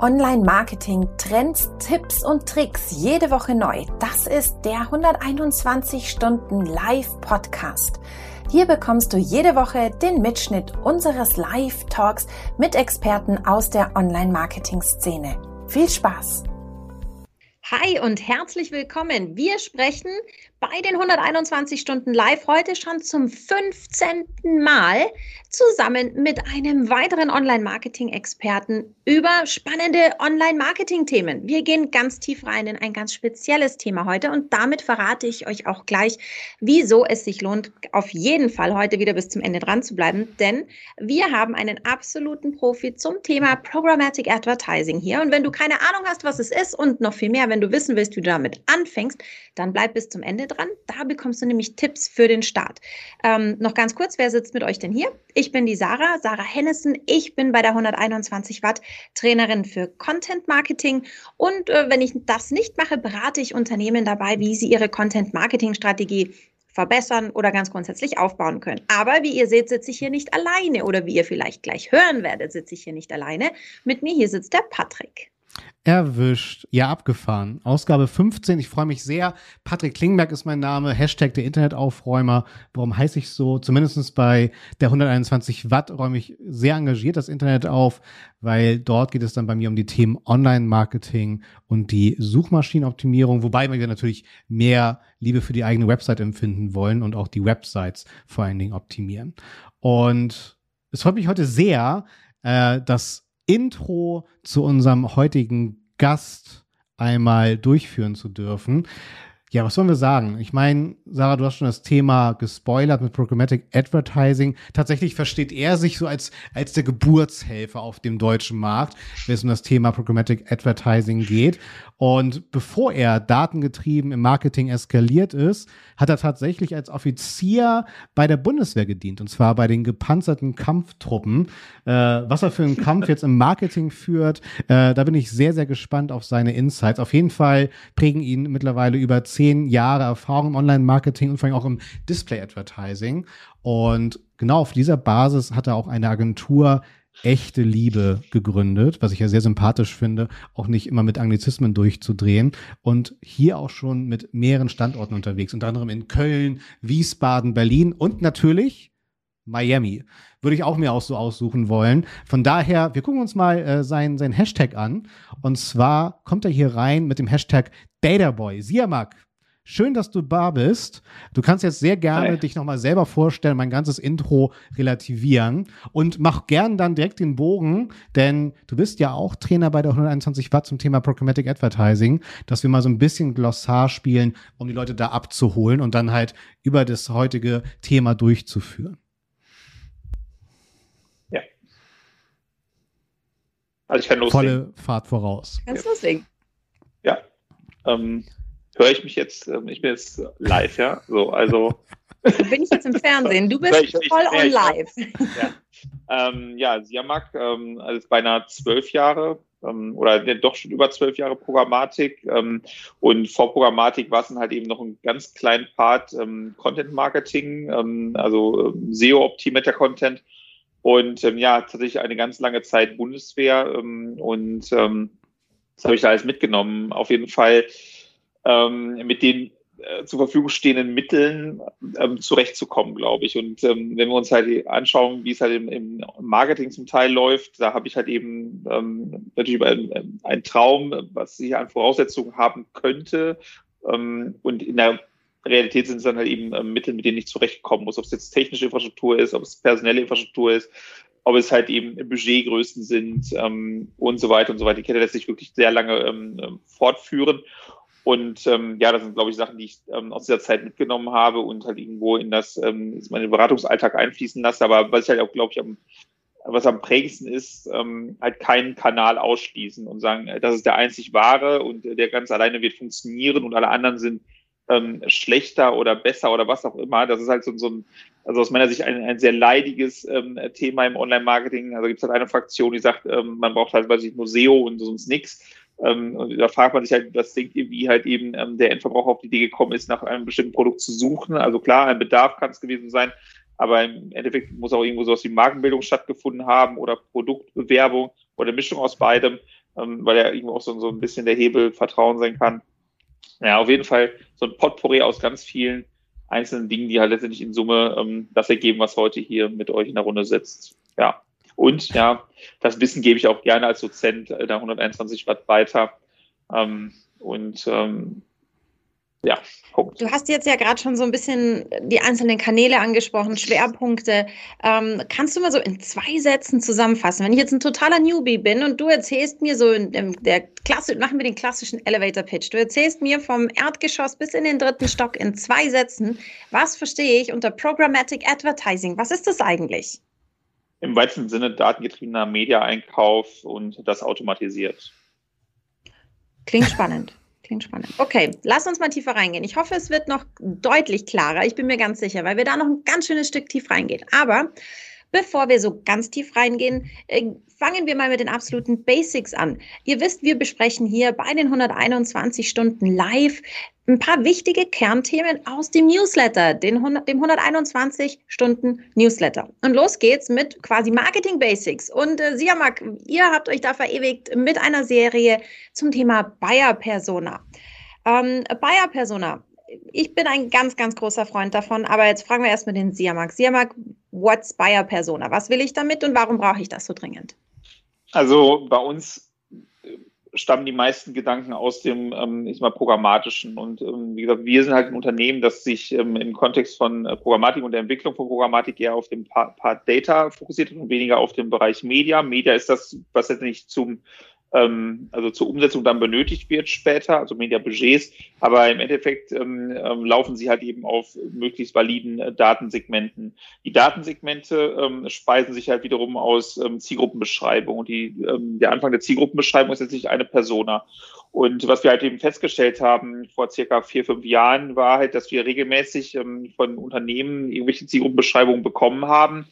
Online-Marketing, Trends, Tipps und Tricks jede Woche neu. Das ist der 121 Stunden Live-Podcast. Hier bekommst du jede Woche den Mitschnitt unseres Live-Talks mit Experten aus der Online-Marketing-Szene. Viel Spaß! Hi und herzlich willkommen. Wir sprechen bei den 121 Stunden Live heute schon zum 15. Mal zusammen mit einem weiteren Online-Marketing-Experten über spannende Online-Marketing-Themen. Wir gehen ganz tief rein in ein ganz spezielles Thema heute und damit verrate ich euch auch gleich, wieso es sich lohnt, auf jeden Fall heute wieder bis zum Ende dran zu bleiben, denn wir haben einen absoluten Profi zum Thema Programmatic Advertising hier und wenn du keine Ahnung hast, was es ist und noch viel mehr, wenn du wissen willst, wie du damit anfängst, dann bleib bis zum Ende dran. Da bekommst du nämlich Tipps für den Start. Ähm, noch ganz kurz, wer sitzt mit euch denn hier? Ich bin die Sarah, Sarah Hennissen. Ich bin bei der 121 Watt Trainerin für Content Marketing. Und äh, wenn ich das nicht mache, berate ich Unternehmen dabei, wie sie ihre Content Marketing Strategie verbessern oder ganz grundsätzlich aufbauen können. Aber wie ihr seht, sitze ich hier nicht alleine oder wie ihr vielleicht gleich hören werdet, sitze ich hier nicht alleine. Mit mir hier sitzt der Patrick. Erwischt. Ja, abgefahren. Ausgabe 15. Ich freue mich sehr. Patrick Klingberg ist mein Name. Hashtag der Internetaufräumer. Warum heiße ich so? Zumindest bei der 121 Watt räume ich sehr engagiert das Internet auf, weil dort geht es dann bei mir um die Themen Online-Marketing und die Suchmaschinenoptimierung, wobei wir natürlich mehr Liebe für die eigene Website empfinden wollen und auch die Websites vor allen Dingen optimieren. Und es freut mich heute sehr, äh, dass Intro zu unserem heutigen Gast einmal durchführen zu dürfen. Ja, was sollen wir sagen? Ich meine, Sarah, du hast schon das Thema gespoilert mit Programmatic Advertising. Tatsächlich versteht er sich so als, als der Geburtshelfer auf dem deutschen Markt, wenn es um das Thema Programmatic Advertising geht. Und bevor er datengetrieben im Marketing eskaliert ist, hat er tatsächlich als Offizier bei der Bundeswehr gedient, und zwar bei den gepanzerten Kampftruppen. Äh, was er für einen Kampf jetzt im Marketing führt, äh, da bin ich sehr, sehr gespannt auf seine Insights. Auf jeden Fall prägen ihn mittlerweile über zehn Jahre Erfahrung im Online-Marketing und vor allem auch im Display-Advertising. Und genau auf dieser Basis hat er auch eine Agentur echte Liebe gegründet, was ich ja sehr sympathisch finde, auch nicht immer mit Anglizismen durchzudrehen und hier auch schon mit mehreren Standorten unterwegs, unter anderem in Köln, Wiesbaden, Berlin und natürlich Miami. Würde ich auch mir auch so aussuchen wollen. Von daher, wir gucken uns mal äh, sein, sein Hashtag an. Und zwar kommt er hier rein mit dem Hashtag Databoy. Siamak, Schön, dass du da bist. Du kannst jetzt sehr gerne Hi. dich nochmal selber vorstellen, mein ganzes Intro relativieren und mach gern dann direkt den Bogen, denn du bist ja auch Trainer bei der 121 Watt zum Thema Programmatic Advertising, dass wir mal so ein bisschen Glossar spielen, um die Leute da abzuholen und dann halt über das heutige Thema durchzuführen. Ja. Also ich kann loslegen. Volle Fahrt voraus. Kannst loslegen. Ja. Ähm, höre ich mich jetzt, ähm, ich bin jetzt live, ja. So, also. bin ich jetzt im Fernsehen. Du bist ich, ich, voll on live. Ja, ähm, ja Siamak, ähm, also beinahe zwölf Jahre ähm, oder doch schon über zwölf Jahre Programmatik. Ähm, und vor Programmatik war es dann halt eben noch ein ganz kleinen Part ähm, Content Marketing, also SEO-optimierter Content. Und ähm, ja, tatsächlich eine ganz lange Zeit Bundeswehr ähm, und ähm, das habe ich da alles mitgenommen. Auf jeden Fall ähm, mit den äh, zur Verfügung stehenden Mitteln ähm, zurechtzukommen, glaube ich. Und ähm, wenn wir uns halt anschauen, wie es halt im, im Marketing zum Teil läuft, da habe ich halt eben natürlich einen, einen Traum, was ich an Voraussetzungen haben könnte. Und in der Realität sind es dann halt eben ähm, Mittel, mit denen ich zurechtkommen muss, ob es jetzt technische Infrastruktur ist, ob es personelle Infrastruktur ist, ob es halt eben Budgetgrößen sind ähm, und so weiter und so weiter. Die Kette lässt sich wirklich sehr lange ähm, fortführen. Und ähm, ja, das sind, glaube ich, Sachen, die ich ähm, aus dieser Zeit mitgenommen habe und halt irgendwo in das, ähm, meinen Beratungsalltag einfließen lasse. Aber was ich halt auch, glaube ich, am, was am prägendsten ist, ähm, halt keinen Kanal ausschließen und sagen, äh, das ist der einzig wahre und der ganz alleine wird funktionieren und alle anderen sind ähm, schlechter oder besser oder was auch immer. Das ist halt so, so ein, also aus meiner Sicht ein, ein sehr leidiges ähm, Thema im Online-Marketing. Also gibt es halt eine Fraktion, die sagt, ähm, man braucht halt, weiß ich, nur SEO und sonst nichts. Ähm, und da fragt man sich halt, was denkt ihr, wie halt eben ähm, der Endverbraucher auf die Idee gekommen ist, nach einem bestimmten Produkt zu suchen. Also klar, ein Bedarf kann es gewesen sein, aber im Endeffekt muss auch irgendwo sowas wie Markenbildung stattgefunden haben oder Produktbewerbung oder Mischung aus beidem. ähm, weil er irgendwo auch so, so ein bisschen der Hebel Vertrauen sein kann. Ja, auf jeden Fall so ein Potpourri aus ganz vielen einzelnen Dingen, die halt letztendlich in Summe ähm, das ergeben, was heute hier mit euch in der Runde sitzt. Ja. Und ja, das Wissen gebe ich auch gerne als Dozent der 121 Watt weiter. Ähm, und ähm, ja, Punkt. Du hast jetzt ja gerade schon so ein bisschen die einzelnen Kanäle angesprochen, Schwerpunkte. Ähm, kannst du mal so in zwei Sätzen zusammenfassen? Wenn ich jetzt ein totaler Newbie bin und du erzählst mir so in der Klasse, machen wir den klassischen Elevator Pitch. Du erzählst mir vom Erdgeschoss bis in den dritten Stock in zwei Sätzen. Was verstehe ich unter Programmatic Advertising? Was ist das eigentlich? Im weitesten Sinne datengetriebener Media-Einkauf und das automatisiert. Klingt spannend. Klingt spannend. Okay, lass uns mal tiefer reingehen. Ich hoffe, es wird noch deutlich klarer. Ich bin mir ganz sicher, weil wir da noch ein ganz schönes Stück tief reingehen. Aber bevor wir so ganz tief reingehen, äh, fangen wir mal mit den absoluten Basics an. Ihr wisst, wir besprechen hier bei den 121 Stunden live ein paar wichtige Kernthemen aus dem Newsletter, den 100, dem 121 Stunden Newsletter. Und los geht's mit quasi Marketing Basics. Und äh, Siamak, ihr habt euch da verewigt mit einer Serie zum Thema Buyer Persona. Ähm, Buyer Persona. Ich bin ein ganz, ganz großer Freund davon, aber jetzt fragen wir erstmal den Siamak. Siamak, what's Buyer Persona? Was will ich damit und warum brauche ich das so dringend? Also bei uns stammen die meisten Gedanken aus dem, ähm, ich sag mal, programmatischen. Und ähm, wie gesagt, wir sind halt ein Unternehmen, das sich ähm, im Kontext von äh, Programmatik und der Entwicklung von Programmatik eher auf den Part, Part Data fokussiert und weniger auf den Bereich Media. Media ist das, was jetzt nicht zum ähm, also zur Umsetzung dann benötigt wird später, also Media-Budgets. Aber im Endeffekt ähm, ähm, laufen sie halt eben auf möglichst validen äh, Datensegmenten. Die Datensegmente ähm, speisen sich halt wiederum aus ähm, Zielgruppenbeschreibung. Und die, ähm, der Anfang der Zielgruppenbeschreibung ist jetzt nicht eine Persona. Und was wir halt eben festgestellt haben vor circa vier, fünf Jahren, war halt, dass wir regelmäßig ähm, von Unternehmen irgendwelche Zielgruppenbeschreibungen bekommen haben,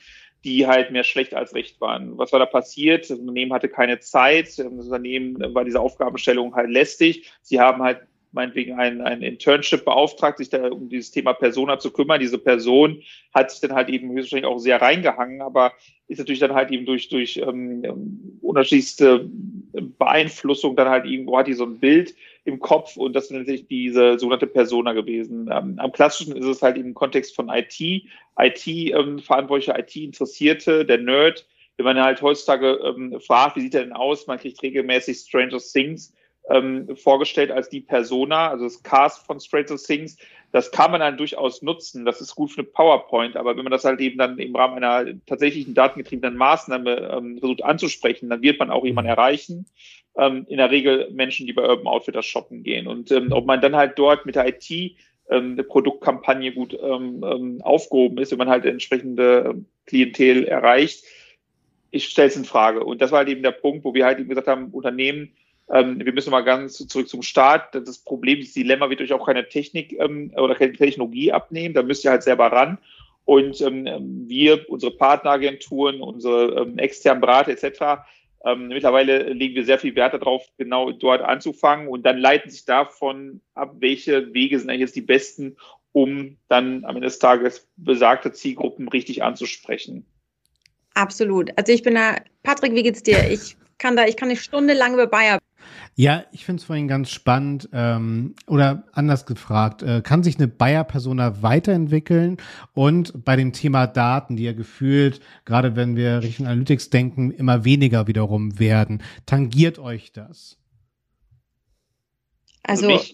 die halt mehr schlecht als recht waren. Was war da passiert? Das Unternehmen hatte keine Zeit, das Unternehmen war diese Aufgabenstellung halt lästig. Sie haben halt meinetwegen ein, ein Internship beauftragt, sich da um dieses Thema Persona zu kümmern. Diese Person hat sich dann halt eben höchstwahrscheinlich auch sehr reingehangen, aber ist natürlich dann halt eben durch, durch ähm, unterschiedlichste Beeinflussung dann halt irgendwo hat die so ein Bild im Kopf und das ist natürlich diese sogenannte Persona gewesen. Ähm, am klassischen ist es halt im Kontext von IT, IT-Verantwortliche, ähm, IT-Interessierte, der Nerd. Wenn man halt heutzutage ähm, fragt, wie sieht er denn aus, man kriegt regelmäßig Stranger Things ähm, vorgestellt als die Persona, also das Cast von Stranger Things. Das kann man dann durchaus nutzen. Das ist gut für eine PowerPoint. Aber wenn man das halt eben dann im Rahmen einer tatsächlichen datengetriebenen Maßnahme ähm, versucht anzusprechen, dann wird man auch jemanden mhm. erreichen. Ähm, in der Regel Menschen, die bei Urban Outfitters shoppen gehen. Und ähm, ob man dann halt dort mit der IT ähm, eine Produktkampagne gut ähm, ähm, aufgehoben ist, wenn man halt entsprechende Klientel erreicht, ich stelle es in Frage. Und das war halt eben der Punkt, wo wir halt eben gesagt haben, Unternehmen ähm, wir müssen mal ganz zurück zum Start. Das Problem, das Dilemma wird euch auch keine Technik ähm, oder keine Technologie abnehmen. Da müsst ihr halt selber ran. Und ähm, wir, unsere Partneragenturen, unsere ähm, externen Berater etc., ähm, mittlerweile legen wir sehr viel Wert darauf, genau dort anzufangen. Und dann leiten sich davon ab, welche Wege sind eigentlich jetzt die besten, um dann am Ende des Tages besagte Zielgruppen richtig anzusprechen. Absolut. Also ich bin da, Patrick, wie geht's dir? Ich kann da, ich kann eine Stunde lang über Bayer ja, ich finde es vorhin ganz spannend ähm, oder anders gefragt, äh, kann sich eine Bayer-Persona weiterentwickeln und bei dem Thema Daten, die ja gefühlt, gerade wenn wir Richtung Analytics denken, immer weniger wiederum werden. Tangiert euch das? Also, also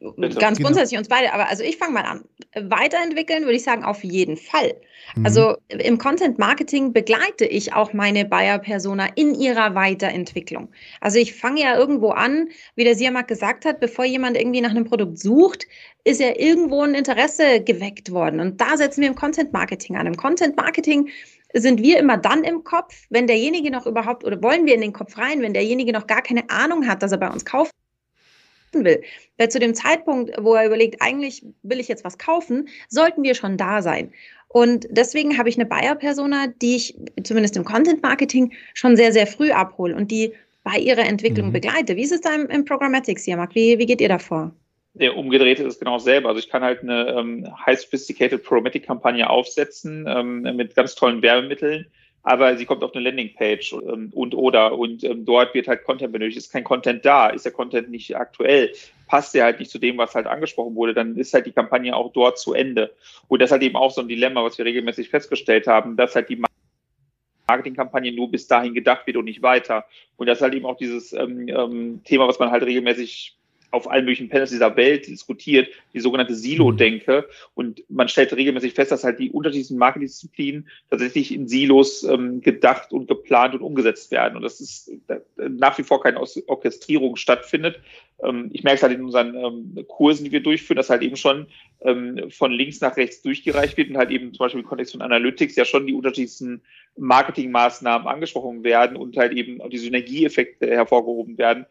Bitte. Ganz genau. grundsätzlich uns beide, aber also ich fange mal an. Weiterentwickeln würde ich sagen, auf jeden Fall. Mhm. Also im Content Marketing begleite ich auch meine Buyer-Persona in ihrer Weiterentwicklung. Also ich fange ja irgendwo an, wie der Siamak gesagt hat, bevor jemand irgendwie nach einem Produkt sucht, ist ja irgendwo ein Interesse geweckt worden. Und da setzen wir im Content Marketing an. Im Content Marketing sind wir immer dann im Kopf, wenn derjenige noch überhaupt, oder wollen wir in den Kopf rein, wenn derjenige noch gar keine Ahnung hat, dass er bei uns kauft will. Weil zu dem Zeitpunkt, wo er überlegt, eigentlich will ich jetzt was kaufen, sollten wir schon da sein. Und deswegen habe ich eine Buyer-Persona, die ich zumindest im Content-Marketing schon sehr, sehr früh abhole und die bei ihrer Entwicklung mhm. begleite. Wie ist es da im, im Programmatics hier, Marc? Wie, wie geht ihr davor? Der umgedrehte ist genau selber. Also ich kann halt eine ähm, high sophisticated Programmatic-Kampagne aufsetzen ähm, mit ganz tollen Werbemitteln aber sie kommt auf eine Landingpage und, und oder und ähm, dort wird halt Content benötigt. Ist kein Content da, ist der Content nicht aktuell, passt der halt nicht zu dem, was halt angesprochen wurde, dann ist halt die Kampagne auch dort zu Ende. Und das ist halt eben auch so ein Dilemma, was wir regelmäßig festgestellt haben, dass halt die Marketingkampagne nur bis dahin gedacht wird und nicht weiter. Und das ist halt eben auch dieses ähm, ähm, Thema, was man halt regelmäßig auf allen möglichen Panels dieser Welt diskutiert, die sogenannte Silo-Denke. Und man stellt regelmäßig fest, dass halt die unterschiedlichen Marketingdisziplinen tatsächlich in Silos ähm, gedacht und geplant und umgesetzt werden. Und das ist nach wie vor keine Orchestrierung stattfindet. Ähm, ich merke es halt in unseren ähm, Kursen, die wir durchführen, dass halt eben schon ähm, von links nach rechts durchgereicht wird und halt eben zum Beispiel im Kontext von Analytics ja schon die unterschiedlichsten Marketingmaßnahmen angesprochen werden und halt eben auch die Synergieeffekte hervorgehoben werden,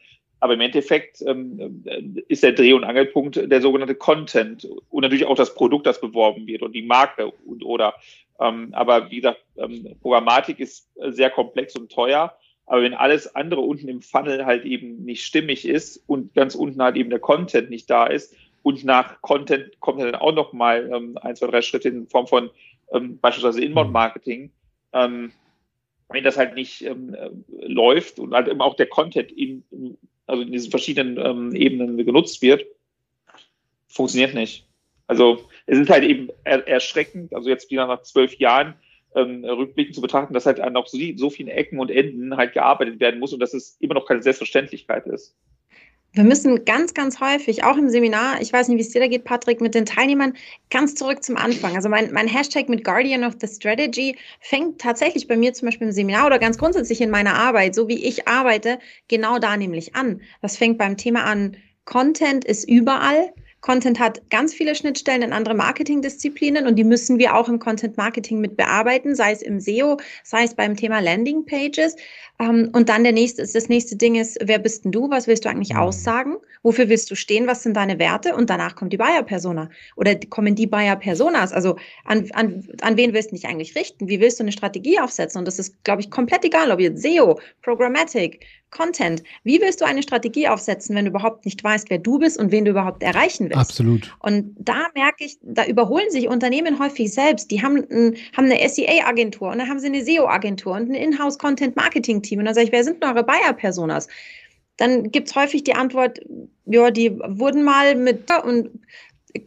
aber im Endeffekt ähm, ist der Dreh- und Angelpunkt der sogenannte Content und natürlich auch das Produkt, das beworben wird und die Marke und oder. Ähm, aber wie gesagt, ähm, Programmatik ist sehr komplex und teuer. Aber wenn alles andere unten im Funnel halt eben nicht stimmig ist und ganz unten halt eben der Content nicht da ist und nach Content kommt dann auch noch mal ähm, ein, zwei, drei Schritte in Form von ähm, beispielsweise Inbound-Marketing, ähm, wenn das halt nicht ähm, äh, läuft und halt eben auch der Content in, also in diesen verschiedenen ähm, Ebenen genutzt wird, funktioniert nicht. Also es ist halt eben er erschreckend, also jetzt wieder nach zwölf Jahren ähm, rückblickend zu betrachten, dass halt an auch so, so vielen Ecken und Enden halt gearbeitet werden muss und dass es immer noch keine Selbstverständlichkeit ist. Wir müssen ganz, ganz häufig, auch im Seminar, ich weiß nicht, wie es dir da geht, Patrick, mit den Teilnehmern ganz zurück zum Anfang. Also mein, mein Hashtag mit Guardian of the Strategy fängt tatsächlich bei mir zum Beispiel im Seminar oder ganz grundsätzlich in meiner Arbeit, so wie ich arbeite, genau da nämlich an. Das fängt beim Thema an, Content ist überall. Content hat ganz viele Schnittstellen in andere Marketingdisziplinen und die müssen wir auch im Content Marketing mit bearbeiten, sei es im SEO, sei es beim Thema Landing Pages. Ähm, und dann der nächste, das nächste Ding ist, wer bist denn du? Was willst du eigentlich mhm. aussagen? Wofür willst du stehen? Was sind deine Werte? Und danach kommt die Buyer Persona oder kommen die Buyer Personas. Also an, an, an wen willst du dich eigentlich richten? Wie willst du eine Strategie aufsetzen? Und das ist, glaube ich, komplett egal, ob jetzt SEO, Programmatic, Content. Wie willst du eine Strategie aufsetzen, wenn du überhaupt nicht weißt, wer du bist und wen du überhaupt erreichen willst? Absolut. Und da merke ich, da überholen sich Unternehmen häufig selbst. Die haben, ein, haben eine SEA-Agentur und dann haben sie eine SEO-Agentur und ein Inhouse-Content-Marketing-Team. Und dann sage ich, wer sind denn eure Buyer-Personas? Dann gibt es häufig die Antwort, ja, die wurden mal mit und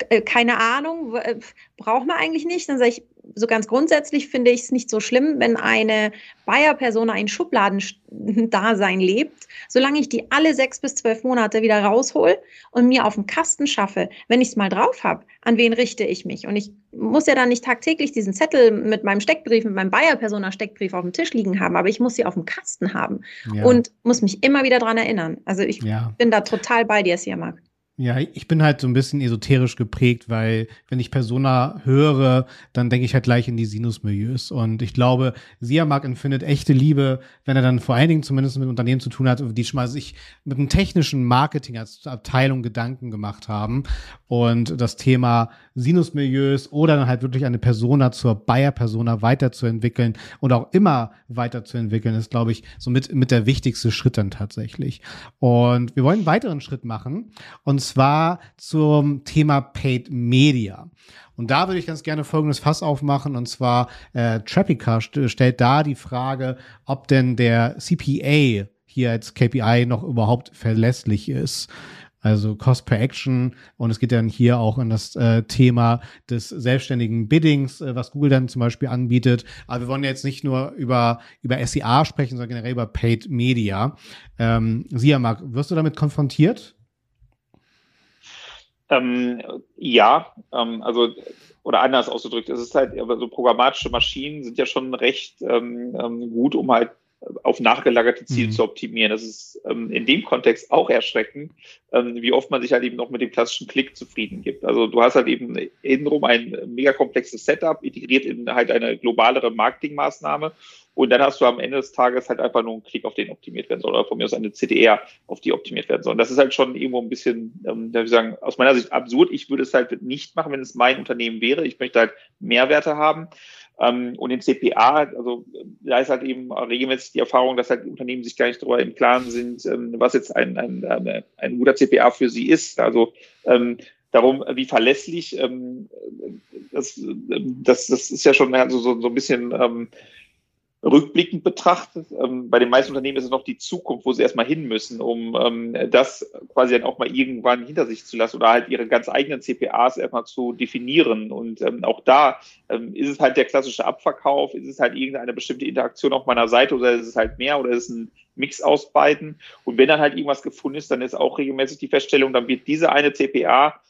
äh, keine Ahnung, äh, braucht man eigentlich nicht. Dann sage ich, so ganz grundsätzlich finde ich es nicht so schlimm, wenn eine Buyer-Persona ein Schubladendasein lebt, solange ich die alle sechs bis zwölf Monate wieder raushol und mir auf dem Kasten schaffe, wenn ich es mal drauf habe, an wen richte ich mich? Und ich muss ja dann nicht tagtäglich diesen Zettel mit meinem Steckbrief, mit meinem Buyer-Persona-Steckbrief auf dem Tisch liegen haben, aber ich muss sie auf dem Kasten haben ja. und muss mich immer wieder daran erinnern. Also ich ja. bin da total bei dir, Siermark. Ja, ich bin halt so ein bisschen esoterisch geprägt, weil wenn ich Persona höre, dann denke ich halt gleich in die Sinusmilieus. Und ich glaube, Siamak empfindet echte Liebe, wenn er dann vor allen Dingen zumindest mit Unternehmen zu tun hat, die schon mal sich mit einem technischen Marketing als Abteilung Gedanken gemacht haben. Und das Thema Sinusmilieus oder dann halt wirklich eine Persona zur Bayer-Persona weiterzuentwickeln und auch immer weiterzuentwickeln, ist, glaube ich, so mit, der wichtigste Schritt dann tatsächlich. Und wir wollen einen weiteren Schritt machen. Und zwar zum Thema Paid Media. Und da würde ich ganz gerne folgendes Fass aufmachen. Und zwar, äh, Trapica st stellt da die Frage, ob denn der CPA hier als KPI noch überhaupt verlässlich ist. Also Cost per Action. Und es geht dann hier auch in das äh, Thema des selbstständigen Biddings, äh, was Google dann zum Beispiel anbietet. Aber wir wollen jetzt nicht nur über, über SEA sprechen, sondern generell über Paid Media. Ähm, Siamak, wirst du damit konfrontiert? Ähm, ja, ähm, also oder anders ausgedrückt, es ist halt, so programmatische Maschinen sind ja schon recht ähm, ähm gut, um halt auf nachgelagerte Ziele mhm. zu optimieren. Das ist ähm, in dem Kontext auch erschreckend, ähm, wie oft man sich halt eben noch mit dem klassischen Klick zufrieden gibt. Also du hast halt eben innenrum ein mega komplexes Setup, integriert in halt eine globalere Marketingmaßnahme und dann hast du am Ende des Tages halt einfach nur einen Klick, auf den optimiert werden soll, oder von mir aus eine CDR, auf die optimiert werden soll. Und das ist halt schon irgendwo ein bisschen, ähm, wie sagen, aus meiner Sicht absurd. Ich würde es halt nicht machen, wenn es mein Unternehmen wäre. Ich möchte halt Mehrwerte haben. Ähm, und in CPA, also da ist halt eben regelmäßig die Erfahrung, dass halt Unternehmen sich gar nicht darüber im Klaren sind, ähm, was jetzt ein, ein, ein, guter CPA für sie ist. Also ähm, darum, wie verlässlich, ähm, das, das, das ist ja schon so, so, so ein bisschen ähm, rückblickend betrachtet, ähm, bei den meisten Unternehmen ist es noch die Zukunft, wo sie erstmal hin müssen, um ähm, das quasi dann auch mal irgendwann hinter sich zu lassen oder halt ihre ganz eigenen CPAs erstmal zu definieren. Und ähm, auch da ähm, ist es halt der klassische Abverkauf, ist es halt irgendeine bestimmte Interaktion auf meiner Seite oder ist es halt mehr oder ist es ein Mix aus beiden. Und wenn dann halt irgendwas gefunden ist, dann ist auch regelmäßig die Feststellung, dann wird diese eine CPA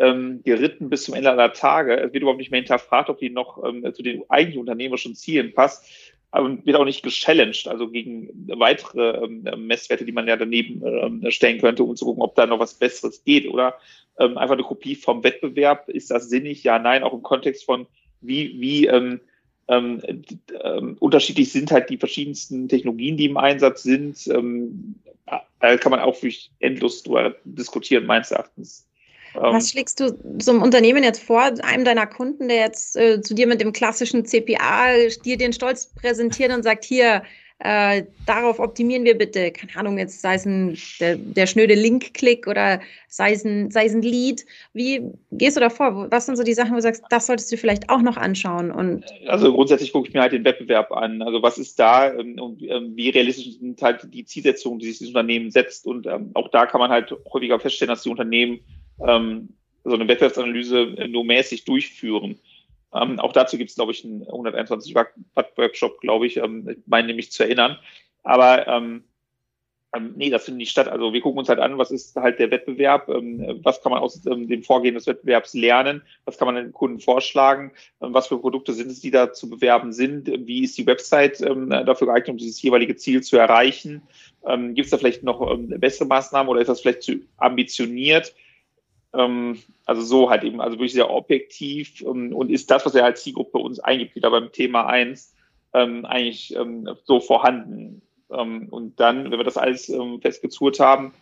ähm, geritten bis zum Ende aller Tage. Es wird überhaupt nicht mehr hinterfragt, ob die noch ähm, zu den eigentlichen unternehmerischen Zielen passt aber wird auch nicht gechallenged, also gegen weitere ähm, Messwerte, die man ja daneben ähm, stellen könnte, um zu gucken, ob da noch was Besseres geht. Oder ähm, einfach eine Kopie vom Wettbewerb. Ist das sinnig? Ja, nein, auch im Kontext von wie, wie ähm, ähm, ähm, unterschiedlich sind halt die verschiedensten Technologien, die im Einsatz sind. Ähm, da kann man auch wirklich endlos drüber diskutieren, meines Erachtens. Ähm, Was schlägst du zum Unternehmen jetzt vor, einem deiner Kunden, der jetzt äh, zu dir mit dem klassischen CPA dir den Stolz präsentiert und sagt, hier, äh, darauf optimieren wir bitte, keine Ahnung, jetzt sei es ein, der, der schnöde Link-Klick oder sei es, ein, sei es ein Lead. Wie gehst du da vor? Was sind so die Sachen, wo du sagst, das solltest du vielleicht auch noch anschauen? Und also grundsätzlich gucke ich mir halt den Wettbewerb an. Also was ist da ähm, und ähm, wie realistisch sind halt die Zielsetzungen, die sich das Unternehmen setzt. Und ähm, auch da kann man halt häufiger feststellen, dass die Unternehmen ähm, so eine Wettbewerbsanalyse nur mäßig durchführen. Ähm, auch dazu gibt es, glaube ich, einen 121 Watt Workshop, glaube ich, ähm, ich meine nämlich zu erinnern. Aber ähm, ähm, nee, das findet nicht statt. Also wir gucken uns halt an, was ist halt der Wettbewerb, ähm, was kann man aus ähm, dem Vorgehen des Wettbewerbs lernen, was kann man den Kunden vorschlagen, was für Produkte sind es, die da zu bewerben sind, wie ist die Website dafür geeignet, um dieses jeweilige Ziel zu erreichen. Gibt es da vielleicht noch bessere Maßnahmen oder ist das vielleicht zu ambitioniert? Ähm, also so halt eben, also wirklich sehr objektiv ähm, und ist das, was er als Zielgruppe uns eingibt, wieder beim Thema eins ähm, eigentlich so vorhanden. Und dann, wenn wir das alles ähm, festgezurrt haben,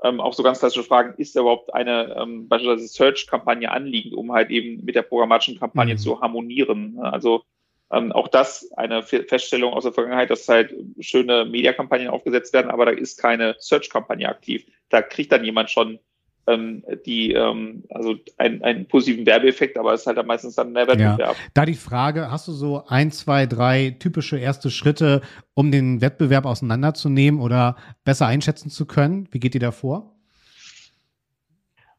auch so ganz klassische Fragen, ist da überhaupt eine beispielsweise Search-Kampagne anliegend, um halt eben mit der programmatischen Kampagne mhm. zu harmonieren. Also ähm, auch das eine Feststellung aus der Vergangenheit, dass halt schöne Mediakampagnen aufgesetzt werden, aber da ist keine Search-Kampagne aktiv. Da kriegt dann jemand schon ähm, die ähm, also einen, einen positiven Werbeeffekt, aber es ist halt meistens dann ein Wettbewerb. Ja. Da die Frage, hast du so ein, zwei, drei typische erste Schritte, um den Wettbewerb auseinanderzunehmen oder besser einschätzen zu können? Wie geht ihr da vor?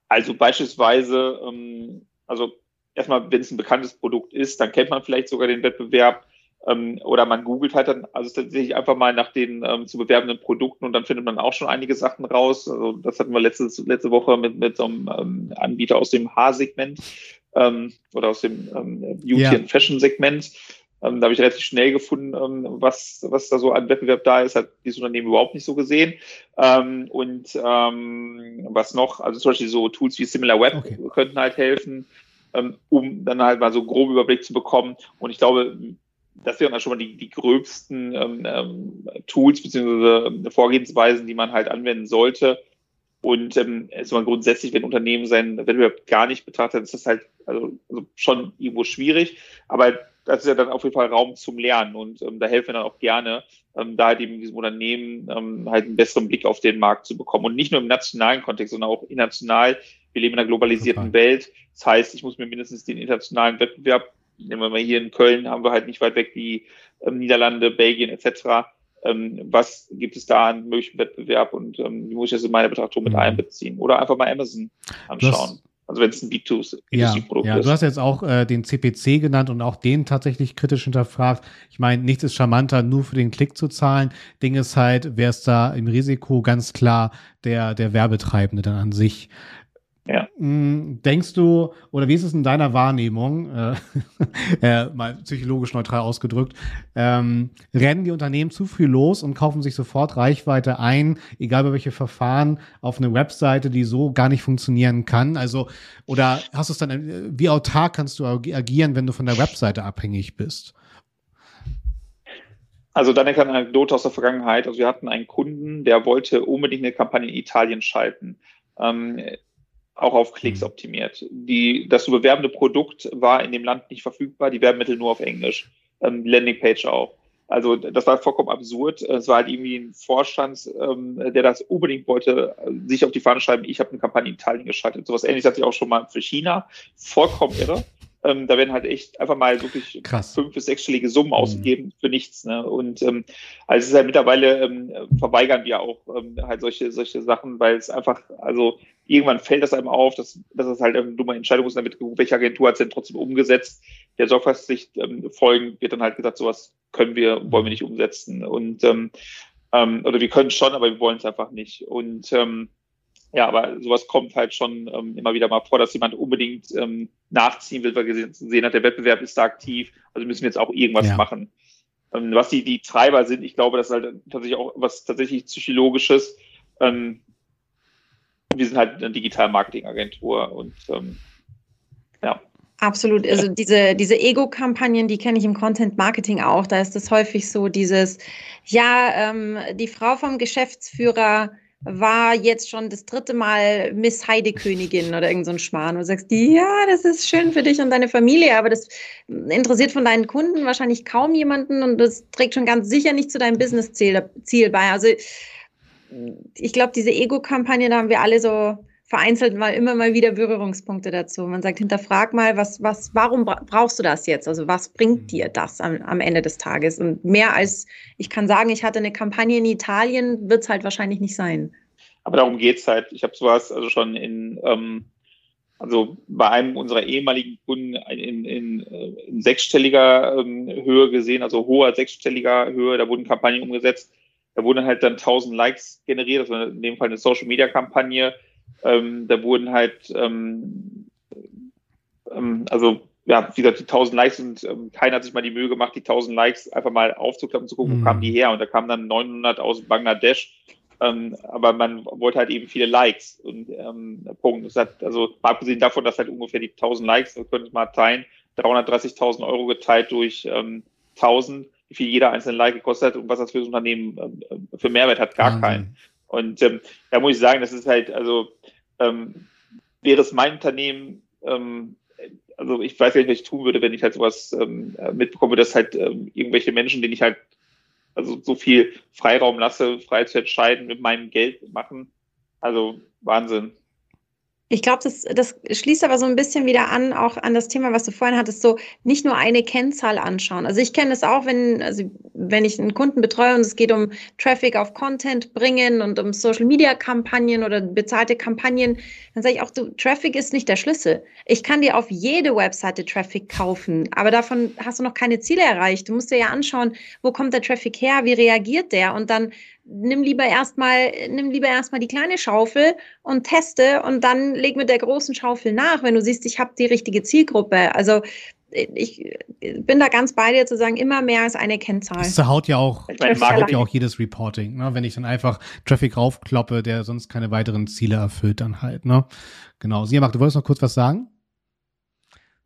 Also beispielsweise, ähm, also erstmal, wenn es ein bekanntes Produkt ist, dann kennt man vielleicht sogar den Wettbewerb. Ähm, oder man googelt halt dann, also tatsächlich einfach mal nach den ähm, zu bewerbenden Produkten und dann findet man auch schon einige Sachen raus. Also das hatten wir letzte, letzte Woche mit, mit so einem ähm, Anbieter aus dem H-Segment ähm, oder aus dem ähm, Beauty ja. and Fashion-Segment. Ähm, da habe ich relativ schnell gefunden, ähm, was, was da so an Wettbewerb da ist, hat dieses Unternehmen überhaupt nicht so gesehen. Ähm, und ähm, was noch, also zum Beispiel so Tools wie SimilarWeb okay. könnten halt helfen, ähm, um dann halt mal so groben Überblick zu bekommen. Und ich glaube, das wären dann schon mal die, die gröbsten ähm, ähm, Tools bzw. Vorgehensweisen, die man halt anwenden sollte. Und ähm, also man grundsätzlich, wenn Unternehmen seinen Wettbewerb gar nicht betrachtet, ist das halt also, also schon irgendwo schwierig. Aber das ist ja dann auf jeden Fall Raum zum Lernen und ähm, da helfen wir dann auch gerne, ähm, da halt eben diesem Unternehmen ähm, halt einen besseren Blick auf den Markt zu bekommen. Und nicht nur im nationalen Kontext, sondern auch international. Wir leben in einer globalisierten. Welt. Das heißt, ich muss mir mindestens den internationalen Wettbewerb nehmen wir mal hier in Köln, haben wir halt nicht weit weg die ähm, Niederlande, Belgien etc. Ähm, was gibt es da an möglichen Wettbewerb und ähm, wie muss ich das in meine Betrachtung mit mhm. einbeziehen? Oder einfach mal Amazon anschauen. Also wenn es ein B2C-Produkt ja, ja, ist. Du hast jetzt auch äh, den CPC genannt und auch den tatsächlich kritisch hinterfragt. Ich meine, nichts ist charmanter, nur für den Klick zu zahlen. Ding ist halt, wer ist da im Risiko ganz klar der, der Werbetreibende dann an sich. Ja. Mm, denkst du, oder wie ist es in deiner Wahrnehmung, äh, äh, mal psychologisch neutral ausgedrückt, ähm, rennen die Unternehmen zu früh los und kaufen sich sofort Reichweite ein, egal bei welche Verfahren, auf eine Webseite, die so gar nicht funktionieren kann? Also, oder hast du es dann, wie autark kannst du agieren, wenn du von der Webseite abhängig bist? Also dann eine Anekdote aus der Vergangenheit. Also wir hatten einen Kunden, der wollte unbedingt eine Kampagne in Italien schalten. Ähm, auch auf Klicks mhm. optimiert. Die, das zu bewerbende Produkt war in dem Land nicht verfügbar, die Werbemittel nur auf Englisch, ähm, Landingpage auch. Also das war vollkommen absurd. Es war halt irgendwie ein Vorstand, ähm, der das unbedingt wollte, sich auf die Fahne schreiben, ich habe eine Kampagne in Italien geschaltet. Sowas ähnliches hatte ich auch schon mal für China. Vollkommen irre. ähm, da werden halt echt einfach mal wirklich Krass. fünf- bis sechsstellige Summen ausgegeben für nichts. Ne? Und ähm, also es ist halt mittlerweile ähm, verweigern wir auch ähm, halt solche, solche Sachen, weil es einfach, also irgendwann fällt das einem auf, dass, dass es halt eine dumme Entscheidung ist, damit welche Agentur hat es denn trotzdem umgesetzt. Der Sorgfaltspflicht ähm, folgen, wird dann halt gesagt, sowas können wir, wollen wir nicht umsetzen. Und ähm, ähm, oder wir können schon, aber wir wollen es einfach nicht. Und ähm, ja, aber sowas kommt halt schon ähm, immer wieder mal vor, dass jemand unbedingt ähm, nachziehen will, weil gesehen, sehen hat, der Wettbewerb ist da aktiv, also müssen wir jetzt auch irgendwas Ja. machen. Ähm, was die, die Treiber sind, ich glaube, das ist halt tatsächlich auch was tatsächlich psychologisches. Ähm, wir sind halt eine Digital-Marketing-Agentur und ähm, ja. Absolut. Also diese, diese Ego-Kampagnen, die kenne ich im Content Marketing auch. Da ist es häufig so dieses, ja, ähm, die Frau vom Geschäftsführer war jetzt schon das dritte Mal Miss Heidekönigin oder irgend so ein Schmarrn. Und du sagst, ja, das ist schön für dich und deine Familie, aber das interessiert von deinen Kunden wahrscheinlich kaum jemanden und das trägt schon ganz sicher nicht zu deinem Business-Ziel Ziel bei. Also ich glaube, diese Ego-Kampagne, da haben wir alle so vereinzelt mal immer mal wieder Berührungspunkte dazu. Man sagt, hinterfrag mal, was, was, warum bra- brauchst du das jetzt? Also was bringt dir das am, am Ende des Tages? Und mehr als ich kann sagen, ich hatte eine Kampagne in Italien, wird es halt wahrscheinlich nicht sein. Aber darum geht's halt. Ich habe sowas also schon in, ähm, also bei einem unserer ehemaligen Kunden in, in, äh, in sechsstelliger ähm, Höhe gesehen, also hoher sechsstelliger Höhe, da wurden Kampagnen umgesetzt. Da wurden halt dann 1000 Likes generiert, das war in dem Fall eine Social-Media-Kampagne. Ähm, da wurden halt, ähm, ähm, also ja, wie gesagt, die 1000 Likes und ähm, keiner hat sich mal die Mühe gemacht, die 1000 Likes einfach mal aufzuklappen, zu gucken, Mhm. wo kamen die her. Und da kamen dann 900 aus Bangladesch. Ähm, aber man wollte halt eben viele Likes und ähm, Punkt. Das hat, also mal abgesehen davon, dass halt ungefähr die 1000 Likes, das könnte man teilen, 330.000 Euro geteilt durch ähm, 1000, wie viel jeder einzelne Like gekostet hat und was das für das Unternehmen ähm, für Mehrwert hat, gar Wahnsinn. keinen. Und ähm, da muss ich sagen, das ist halt, also ähm, wäre es mein Unternehmen, ähm, also ich weiß nicht, was ich tun würde, wenn ich halt sowas ähm, äh, mitbekomme, dass halt ähm, irgendwelche Menschen, denen ich halt also so viel Freiraum lasse, frei zu entscheiden, mit meinem Geld machen. Also Wahnsinn. Ich glaube, das, das schließt aber so ein bisschen wieder an, auch an das Thema, was du vorhin hattest, so nicht nur eine Kennzahl anschauen. Also ich kenne es auch, wenn, also wenn ich einen Kunden betreue und es geht um Traffic auf Content bringen und um Social Media Kampagnen oder bezahlte Kampagnen, dann sage ich auch, du, Traffic ist nicht der Schlüssel. Ich kann dir auf jede Webseite Traffic kaufen, aber davon hast du noch keine Ziele erreicht. Du musst dir ja anschauen, wo kommt der Traffic her, wie reagiert der und dann nimm lieber erstmal, nimm lieber erstmal die kleine Schaufel und teste und dann leg mit der großen Schaufel nach, wenn du siehst, ich habe die richtige Zielgruppe. Also ich bin da ganz bei dir zu sagen, immer mehr als eine Kennzahl. Das zerhaut ja auch, das Marketing- ja auch jedes Reporting, ne? wenn ich dann einfach Traffic raufkloppe, der sonst keine weiteren Ziele erfüllt dann halt. Ne? Genau. Siamak, du wolltest noch kurz was sagen?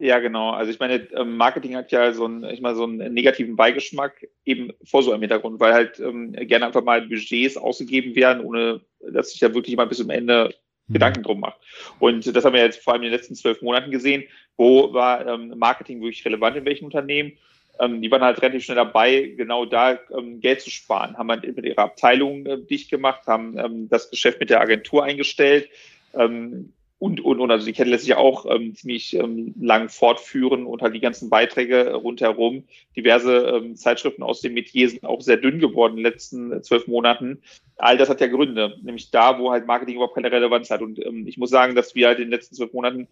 Ja, genau. Also ich meine, ähm, Marketing hat ja so einen, ich mal so einen negativen Beigeschmack eben vor so einem Hintergrund, weil halt ähm, gerne einfach mal Budgets ausgegeben werden, ohne dass sich da wirklich jemand bis zum Ende Hm. Gedanken drum macht. Und das haben wir jetzt vor allem in den letzten zwölf Monaten gesehen. Wo war ähm, Marketing wirklich relevant in welchem Unternehmen? Ähm, die waren halt relativ schnell dabei, genau da ähm, Geld zu sparen, haben halt mit ihrer Abteilung äh, dicht gemacht, haben ähm, das Geschäft mit der Agentur eingestellt. Ähm, und, und, und, also die Kette lässt sich ja auch ähm, ziemlich ähm, lang fortführen und halt die ganzen Beiträge äh, rundherum. Diverse ähm, Zeitschriften aus dem Metier sind auch sehr dünn geworden in den letzten zwölf Monaten. All das hat ja Gründe, nämlich da, wo halt Marketing überhaupt keine Relevanz hat. Und ähm, ich muss sagen, dass wir halt in den letzten zwölf Monaten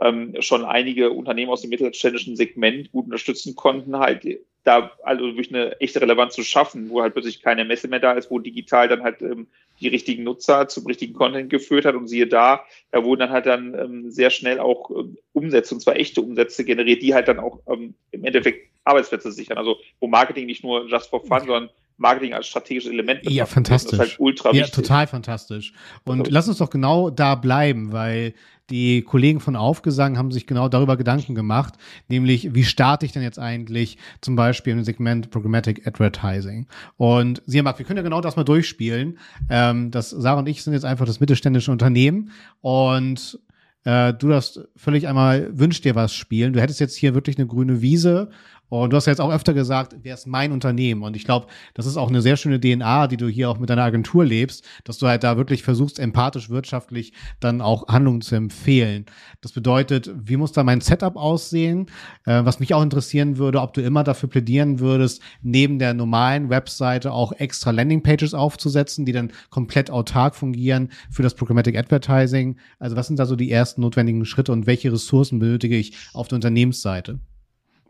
ähm, schon einige Unternehmen aus dem mittelständischen Segment gut unterstützen konnten, halt da also wirklich eine echte Relevanz zu schaffen, wo halt plötzlich keine Messe mehr da ist, wo digital dann halt ähm, die richtigen Nutzer zum richtigen Content geführt hat und siehe da, da wurden dann halt dann ähm, sehr schnell auch ähm, Umsätze, und zwar echte Umsätze generiert, die halt dann auch ähm, im Endeffekt Arbeitsplätze sichern. Also wo Marketing nicht nur just for fun, sondern Marketing als strategisches Element Ja, fantastisch. Das ist halt ultra Ja, wichtig. total fantastisch. Und Also- lass uns doch genau da bleiben, weil die Kollegen von Aufgesang haben sich genau darüber Gedanken gemacht, nämlich wie starte ich denn jetzt eigentlich zum Beispiel im Segment Programmatic Advertising? Und Siamak, wir können ja genau das mal durchspielen. Ähm, das Sarah und ich sind jetzt einfach das mittelständische Unternehmen und äh, du darfst völlig einmal wünsch dir was spielen. Du hättest jetzt hier wirklich eine grüne Wiese Und du hast ja jetzt auch öfter gesagt, wer ist mein Unternehmen? Und ich glaube, das ist auch eine sehr schöne DNA, die du hier auch mit deiner Agentur lebst, dass du halt da wirklich versuchst, empathisch, wirtschaftlich dann auch Handlungen zu empfehlen. Das bedeutet, wie muss da mein Setup aussehen? Äh, was mich auch interessieren würde, ob du immer dafür plädieren würdest, neben der normalen Webseite auch extra Landingpages aufzusetzen, die dann komplett autark fungieren für das Programmatic Advertising. Also was sind da so die ersten notwendigen Schritte und welche Ressourcen benötige ich auf der Unternehmensseite?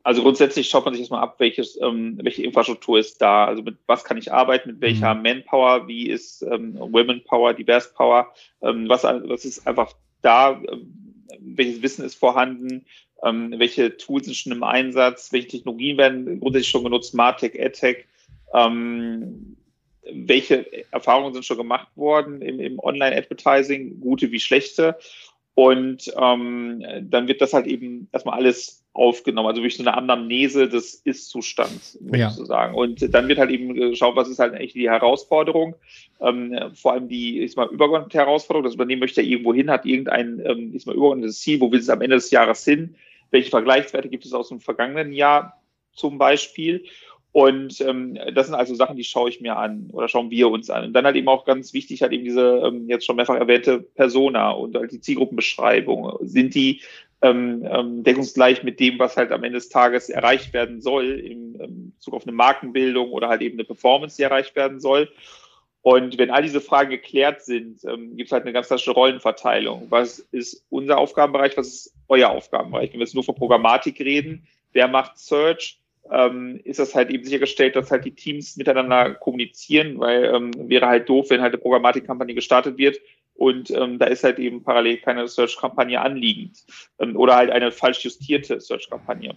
Also grundsätzlich schaut man sich erstmal ab, welches, ähm, welche Infrastruktur ist da, also mit was kann ich arbeiten, mit welcher mhm. Manpower, wie ist ähm, Women Power, Divers Power, ähm, was, was ist einfach da, ähm, welches Wissen ist vorhanden, ähm, welche Tools sind schon im Einsatz, welche Technologien werden grundsätzlich schon genutzt, Martech, EdTech, ähm, welche Erfahrungen sind schon gemacht worden im, im Online-Advertising, gute wie schlechte. Und ähm, dann wird das halt eben erstmal alles aufgenommen, also wirklich so eine Anamnese des Ist-Zustands, ja. ich sagen. Und dann wird halt eben geschaut, was ist halt eigentlich die Herausforderung, ähm, vor allem die, ich sag mal, übergeordnete Herausforderung. Das Unternehmen möchte ja irgendwo hin, hat irgendein, ähm, ich sag mal, übergeordnetes Ziel, wo will es am Ende des Jahres hin? Welche Vergleichswerte gibt es aus dem vergangenen Jahr zum Beispiel? Und ähm, das sind also Sachen, die schaue ich mir an oder schauen wir uns an. Und dann halt eben auch ganz wichtig, halt eben diese ähm, jetzt schon mehrfach erwähnte Persona und halt die Zielgruppenbeschreibung. Sind die ähm, ähm, deckungsgleich mit dem, was halt am Ende des Tages erreicht werden soll, im ähm, Bezug auf eine Markenbildung oder halt eben eine Performance, die erreicht werden soll? Und wenn all diese Fragen geklärt sind, ähm, gibt es halt eine ganz klassische Rollenverteilung. Was ist unser Aufgabenbereich? Was ist euer Aufgabenbereich? Wenn wir jetzt nur von Programmatik reden, wer macht Search? Ähm, ist das halt eben sichergestellt, dass halt die Teams miteinander kommunizieren, weil ähm, wäre halt doof, wenn halt eine Programmatikkampagne gestartet wird und ähm, da ist halt eben parallel keine Search-Kampagne anliegend ähm, oder halt eine falsch justierte Search-Kampagne.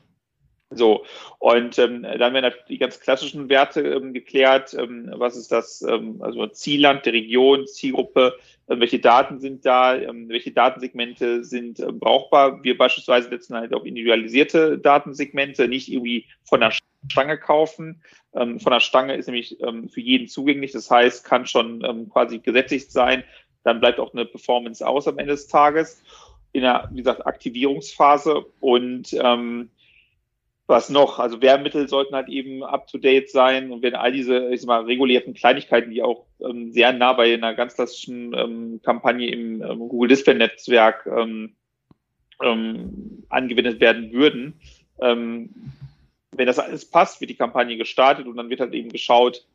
So, und ähm, dann werden die ganz klassischen Werte ähm, geklärt. Ähm, was ist das, ähm, also Zielland, der Region, Zielgruppe, ähm, welche Daten sind da, ähm, welche Datensegmente sind ähm, brauchbar. Wir beispielsweise setzen halt auf individualisierte Datensegmente, nicht irgendwie von der Stange kaufen. Ähm, von der Stange ist nämlich ähm, für jeden zugänglich, das heißt, kann schon ähm, quasi gesättigt sein. Dann bleibt auch eine Performance aus am Ende des Tages in der, wie gesagt, Aktivierungsphase und ähm, was noch? Also Wehrmittel sollten halt eben up-to-date sein und wenn all diese, ich sag mal, regulierten Kleinigkeiten, die auch ähm, sehr nah bei einer ganz klassischen ähm, Kampagne im ähm, Google Display Netzwerk ähm, ähm, angewendet werden würden, ähm, wenn das alles passt, wird die Kampagne gestartet und dann wird halt eben geschaut,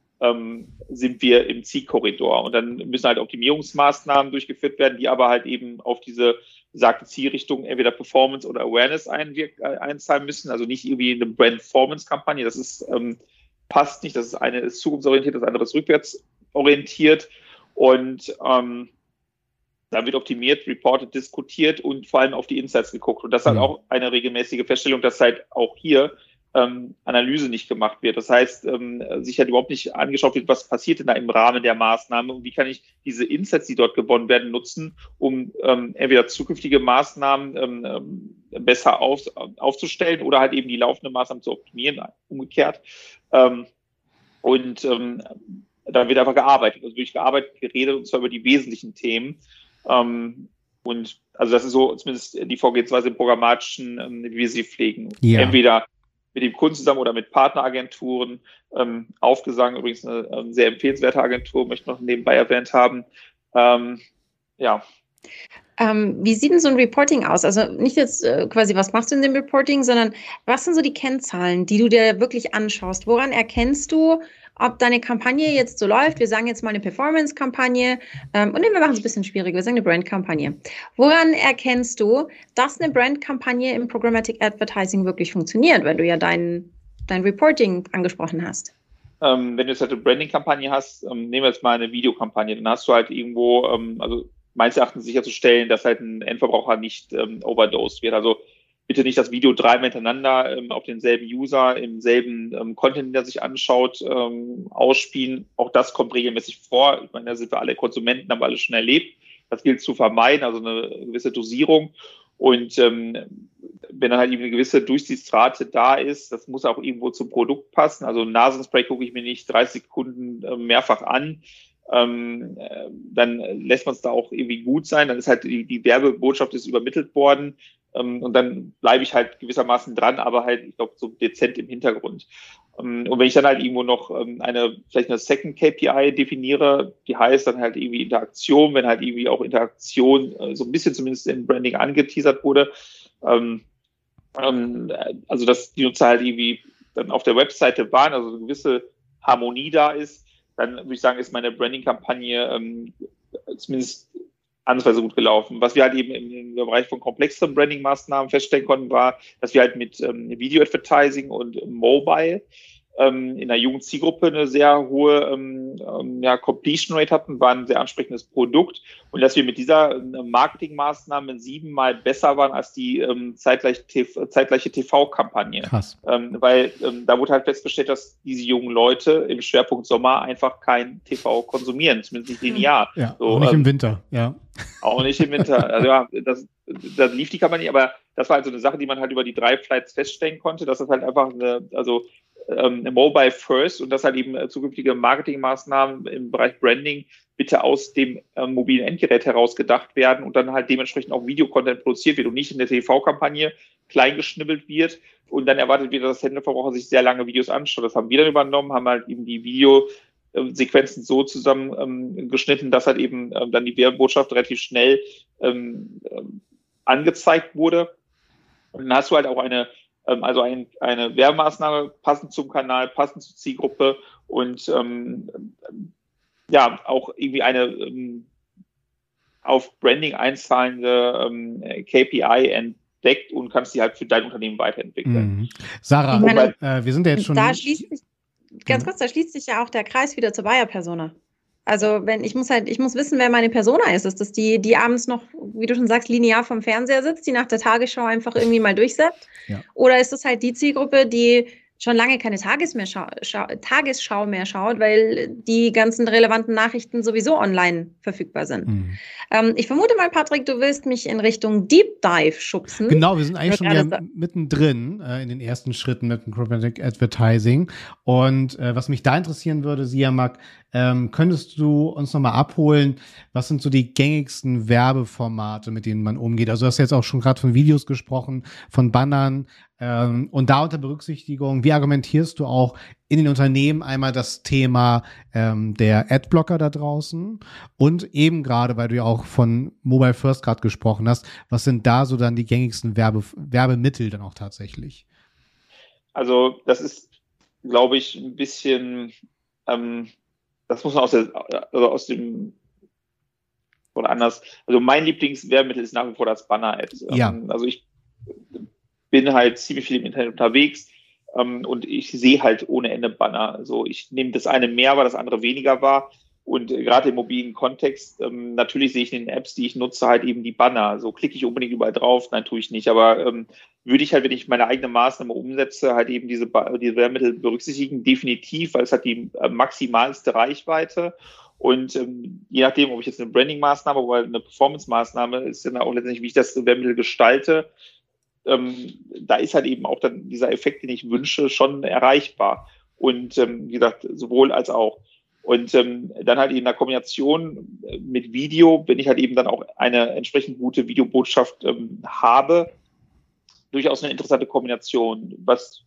sind wir im Zielkorridor. Und dann müssen halt Optimierungsmaßnahmen durchgeführt werden, die aber halt eben auf diese besagte Zielrichtung entweder Performance oder Awareness einwirk äh, einzahlen müssen. Also nicht irgendwie eine Brand-Performance-Kampagne. Das ist, ähm, passt nicht. Das ist eine ist zukunftsorientiert, das andere ist rückwärtsorientiert. Und ähm, da wird optimiert, reported, diskutiert und vor allem auf die Insights geguckt. Und das ist halt mhm. auch eine regelmäßige Feststellung, dass halt auch hier ähm, Analyse nicht gemacht wird. Das heißt, ähm, sich halt überhaupt nicht angeschaut wird, was passiert denn da im Rahmen der Maßnahme und wie kann ich diese Insights, die dort gewonnen werden, nutzen, um ähm, entweder zukünftige Maßnahmen ähm, ähm besser auf, aufzustellen oder halt eben die laufende Maßnahmen zu optimieren, umgekehrt. Ähm, und ähm, da wird einfach gearbeitet. Also wirklich gearbeitet, geredet und zwar über die wesentlichen Themen. Ähm, und also das ist so zumindest die Vorgehensweise im Programmatischen, ähm, wie wir sie pflegen. Ja. Entweder mit dem Kunden zusammen oder mit Partneragenturen. Ähm, Aufgesang übrigens eine ähm, sehr empfehlenswerte Agentur, möchte noch nebenbei erwähnt haben. Ähm, ja. Ähm, wie sieht denn so ein Reporting aus? Also nicht jetzt äh, quasi, was machst du in dem Reporting, sondern was sind so die Kennzahlen, die du dir wirklich anschaust? Woran erkennst du, ob deine Kampagne jetzt so läuft. Wir sagen jetzt mal eine Performance-Kampagne ähm, und wir machen es ein bisschen schwierig. Wir sagen eine Brand-Kampagne. Woran erkennst du, dass eine Brand-Kampagne im Programmatic Advertising wirklich funktioniert, wenn du ja dein, dein Reporting angesprochen hast? Ähm, wenn du jetzt halt eine Branding-Kampagne hast, ähm, nehmen wir jetzt mal eine Videokampagne, dann hast du halt irgendwo, ähm, also meines Erachtens sicherzustellen, dass halt ein Endverbraucher nicht ähm, overdosed wird. Also bitte nicht das Video dreimal hintereinander ähm, auf denselben User, im selben ähm, Content, den er sich anschaut, ähm, ausspielen. Auch das kommt regelmäßig vor. Ich meine, da sind wir alle Konsumenten, haben wir alle schon erlebt. Das gilt zu vermeiden, also eine gewisse Dosierung. Und ähm, wenn dann halt eben eine gewisse Durchsichtsrate da ist, das muss auch irgendwo zum Produkt passen. Also Nasenspray gucke ich mir nicht 30 Sekunden äh, mehrfach an. Ähm, äh, dann lässt man es da auch irgendwie gut sein. Dann ist halt die, die Werbebotschaft ist übermittelt worden und dann bleibe ich halt gewissermaßen dran, aber halt, ich glaube, so dezent im Hintergrund. Ähm, und wenn ich dann halt irgendwo noch ähm, eine, vielleicht eine Second KPI definiere, die heißt dann halt irgendwie Interaktion, wenn halt irgendwie auch Interaktion äh, so ein bisschen zumindest im Branding angeteasert wurde, ähm, ähm, also dass die Nutzer halt irgendwie dann auf der Webseite waren, also eine gewisse Harmonie da ist, dann würde ich sagen, ist meine Branding-Kampagne ähm, zumindest ansatzweise gut gelaufen. Was wir halt eben im, im Bereich von komplexeren Branding-Maßnahmen feststellen konnten, war, dass wir halt mit ähm, Video-Advertising und Mobile ähm, in der Jugendzielgruppe eine sehr hohe ähm, ähm, ja, Completion Rate hatten, war ein sehr ansprechendes Produkt und dass wir mit dieser äh, Marketingmaßnahme siebenmal besser waren als die ähm, zeitgleich TV, zeitgleiche TV-Kampagne. Krass. Ähm, weil ähm, da wurde halt festgestellt, dass diese jungen Leute im Schwerpunkt Sommer einfach kein TV konsumieren, zumindest nicht linear. Ja, so, auch nicht ähm, im Winter, ja. Auch nicht im Winter. Also ja, das, das lief die Kampagne, aber das war halt so eine Sache, die man halt über die drei Flights feststellen konnte, dass das halt einfach eine, also ähm, Mobile First und dass halt eben äh, zukünftige Marketingmaßnahmen im Bereich Branding bitte aus dem äh, mobilen Endgerät heraus gedacht werden und dann halt dementsprechend auch Videocontent produziert wird und nicht in der TV-Kampagne kleingeschnibbelt wird und dann erwartet wird, dass Händeverbraucher sich sehr lange Videos anschauen. Das haben wir dann übernommen, haben halt eben die Videosequenzen so zusammengeschnitten, ähm, dass halt eben ähm, dann die Werbebotschaft relativ schnell ähm, ähm, angezeigt wurde. Und dann hast du halt auch eine ähm, also ein, eine Werbemaßnahme passend zum Kanal, passend zur Zielgruppe und ähm, ja, auch irgendwie eine ähm, auf Branding einzahlende ähm, KPI entdeckt und kannst die halt für dein Unternehmen weiterentwickeln. Mhm. Sarah, meine, äh, wir sind ja jetzt schon. Da schließt sich, ganz kurz, da schließt sich ja auch der Kreis wieder zur Bayer-Persona. Also wenn ich muss halt, ich muss wissen, wer meine Persona ist. Ist das die, die abends noch, wie du schon sagst, linear vom Fernseher sitzt, die nach der Tagesschau einfach irgendwie mal durchsetzt? Ja. Oder ist das halt die Zielgruppe, die schon lange keine Tages mehr Tagesschau mehr schaut, weil die ganzen relevanten Nachrichten sowieso online verfügbar sind. Mhm. Ähm, ich vermute mal, Patrick, du willst mich in Richtung Deep Dive schubsen. Genau, wir sind eigentlich schon ja mittendrin äh, in den ersten Schritten mit dem Programmatic Advertising. Und äh, was mich da interessieren würde, Siamak, ähm, könntest du uns nochmal abholen, was sind so die gängigsten Werbeformate, mit denen man umgeht? Also du hast jetzt auch schon gerade von Videos gesprochen, von Bannern ähm, und da unter Berücksichtigung, wie argumentierst du auch in den Unternehmen einmal das Thema ähm, der Adblocker da draußen und eben gerade, weil du ja auch von Mobile First gerade gesprochen hast, was sind da so dann die gängigsten Werbe Werbemittel dann auch tatsächlich? Also das ist, glaube ich, ein bisschen ähm, das muss man aus, der, also aus dem oder anders. Also mein Lieblingswerbemittel ist nach wie vor das Banner-Ad. Ja. Ähm, also ich bin halt ziemlich viel im Internet unterwegs ähm, und ich sehe halt ohne Ende Banner. Also ich nehme das eine mehr, weil das andere weniger war. Und äh, gerade im mobilen Kontext, ähm, natürlich sehe ich in den Apps, die ich nutze, halt eben die Banner. So klicke ich unbedingt überall drauf, nein, tue ich nicht. Aber ähm, würde ich halt, wenn ich meine eigene Maßnahme umsetze, halt eben diese, diese Wehrmittel berücksichtigen, definitiv, weil es hat die äh, maximalste Reichweite. Und ähm, je nachdem, ob ich jetzt eine Branding-Maßnahme oder eine Performance-Maßnahme ist, dann auch letztendlich, wie ich das Wehrmittel gestalte, ähm, da ist halt eben auch dann dieser Effekt, den ich wünsche, schon erreichbar. Und ähm, wie gesagt, sowohl als auch. Und ähm, dann halt in der Kombination mit Video, wenn ich halt eben dann auch eine entsprechend gute Videobotschaft ähm, habe, durchaus eine interessante Kombination. Was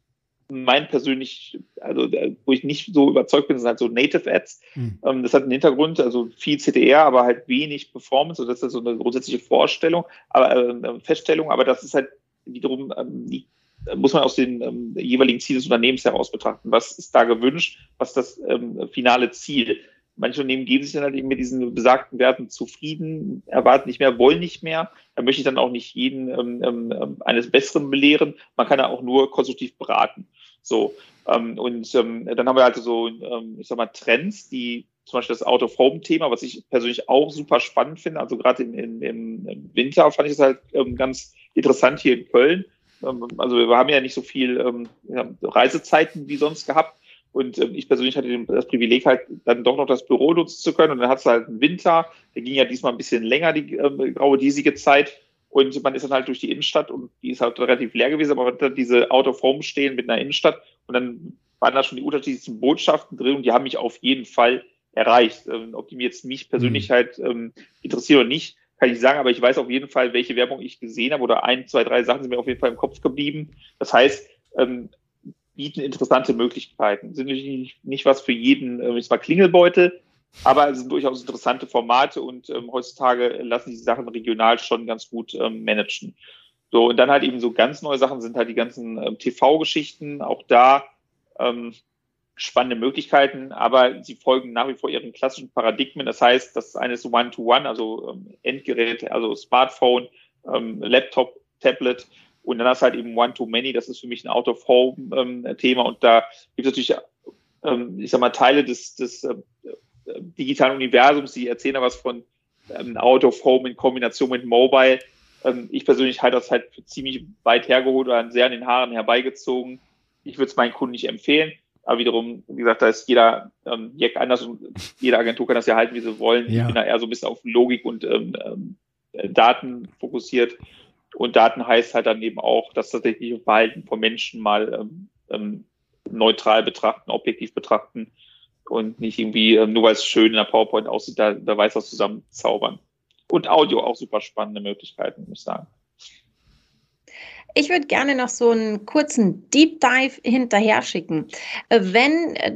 mein persönlich, also wo ich nicht so überzeugt bin, sind halt so Native Ads. Mhm. Ähm, das hat einen Hintergrund, also viel CTR, aber halt wenig Performance. Und das ist so eine grundsätzliche Vorstellung, aber äh, Feststellung. Aber das ist halt wiederum ähm, die muss man aus den ähm, jeweiligen Zielen des Unternehmens heraus betrachten. Was ist da gewünscht? Was ist das ähm, finale Ziel? Manche Unternehmen geben sich dann halt eben mit diesen besagten Werten zufrieden, erwarten nicht mehr, wollen nicht mehr. Da möchte ich dann auch nicht jeden ähm, ähm, eines Besseren belehren. Man kann ja auch nur konstruktiv beraten. So. Ähm, und ähm, dann haben wir halt so, ähm, ich sag mal, Trends, die zum Beispiel das Out-of-Home-Thema, was ich persönlich auch super spannend finde. Also gerade im, im, Winter fand ich das halt ähm, ganz interessant hier in Köln ähm, also wir haben ja nicht so viel ähm, Reisezeiten wie sonst gehabt. Und ähm, ich persönlich hatte das Privileg, halt dann doch noch das Büro nutzen zu können. Und dann hat es halt einen Winter, der ging ja diesmal ein bisschen länger, die ähm, graue, diesige Zeit. Und man ist dann halt durch die Innenstadt und die ist halt relativ leer gewesen, aber man hat dann diese Out of Home stehen mit einer Innenstadt und dann waren da schon die unterschiedlichsten Botschaften drin und die haben mich auf jeden Fall erreicht. Ähm, ob die mir jetzt mich persönlich mhm. halt ähm, interessieren oder nicht, kann ich sagen, aber ich weiß auf jeden Fall, welche Werbung ich gesehen habe oder ein, zwei, drei Sachen sind mir auf jeden Fall im Kopf geblieben. Das heißt, ähm, bieten interessante Möglichkeiten. Sind natürlich nicht, was für jeden, äh, ich mal Klingelbeutel, aber es sind durchaus interessante Formate und ähm, heutzutage lassen die Sachen regional schon ganz gut ähm, managen. So, und dann halt eben so ganz neue Sachen sind halt die ganzen ähm, TV-Geschichten. Auch da ähm, spannende Möglichkeiten, aber sie folgen nach wie vor ihren klassischen Paradigmen. Das heißt, das eine ist One-to-One, also ähm, Endgerät, also Smartphone, ähm, Laptop, Tablet und dann hast halt eben One-to-Many, das ist für mich ein Out-of-Home-Thema ähm, und da gibt es natürlich, ähm, ich sag mal, Teile des, des äh, digitalen Universums, die erzählen da was von ähm, Out-of-Home in Kombination mit Mobile. Ähm, ich persönlich halte das halt ziemlich weit hergeholt oder sehr an den Haaren herbeigezogen. Ich würde es meinen Kunden nicht empfehlen. Aber wiederum, wie gesagt, da ist jeder ähm, Jack anders und jede Agentur kann das ja halten, wie sie wollen. Ja. Ich bin da eher so ein bisschen auf Logik und ähm, ähm, Daten fokussiert. Und Daten heißt halt dann eben auch, das tatsächliche Verhalten von Menschen mal ähm, ähm, neutral betrachten, objektiv betrachten und nicht irgendwie, ähm, nur weil es schön in der PowerPoint aussieht, da, da weiß was zusammenzaubern. Und Audio auch super spannende Möglichkeiten, muss ich sagen. Ich würde gerne noch so einen kurzen Deep Dive hinterher schicken. Äh, wenn äh,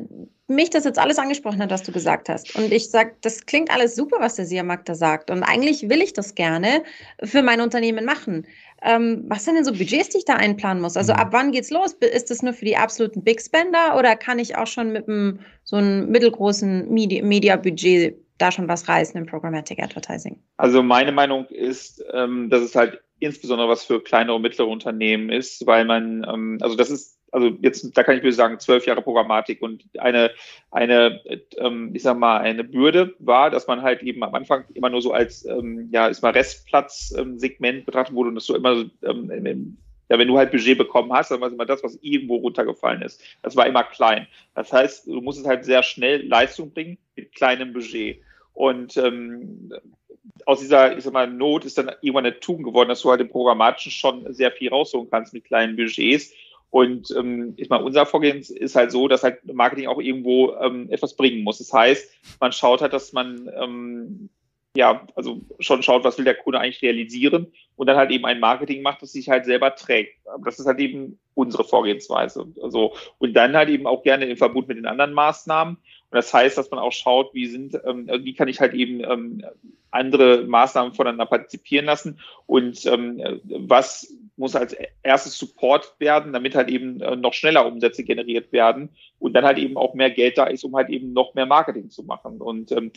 mich das jetzt alles angesprochen hat, was du gesagt hast, und ich sage, das klingt alles super, was der Siamak da sagt, und eigentlich will ich das gerne für mein Unternehmen machen. Ähm, was sind denn so Budgets, die ich da einplanen muss? Also mhm. ab wann geht's los? Ist das nur für die absoluten Big Spender oder kann ich auch schon mit einem so einem mittelgroßen Media-Budget da schon was reißen im Programmatic Advertising? Also meine Meinung ist, ähm, dass es halt insbesondere was für kleinere und mittlere Unternehmen ist, weil man, ähm, also das ist, also jetzt, da kann ich mir sagen, zwölf Jahre Programmatik und eine, eine, ähm, ich sag mal, eine Bürde war, dass man halt eben am Anfang immer nur so als, ähm, ja, ist mal Restplatz-Segment betrachtet wurde und das so immer, ähm, ja, wenn du halt Budget bekommen hast, dann war es immer das, was irgendwo runtergefallen ist. Das war immer klein. Das heißt, du musst es halt sehr schnell Leistung bringen mit kleinem Budget. Und ähm, aus dieser, ich sag mal, Not ist dann irgendwann eine Tugend geworden, dass du halt im Programmatischen schon sehr viel rausholen kannst mit kleinen Budgets. Und ähm, ich meine, unser Vorgehen ist halt so, dass halt Marketing auch irgendwo ähm, etwas bringen muss. Das heißt, man schaut halt, dass man ähm, ja, also schon schaut, was will der Kunde eigentlich realisieren und dann halt eben ein Marketing macht, das sich halt selber trägt. Das ist halt eben unsere Vorgehensweise. Also, und dann halt eben auch gerne im Verbund mit den anderen Maßnahmen. Und das heißt, dass man auch schaut, wie sind, ähm, wie kann ich halt eben ähm, andere Maßnahmen voneinander partizipieren lassen und ähm, was muss als erstes Support werden, damit halt eben äh, noch schneller Umsätze generiert werden und dann halt eben auch mehr Geld da ist, um halt eben noch mehr Marketing zu machen. Und ähm,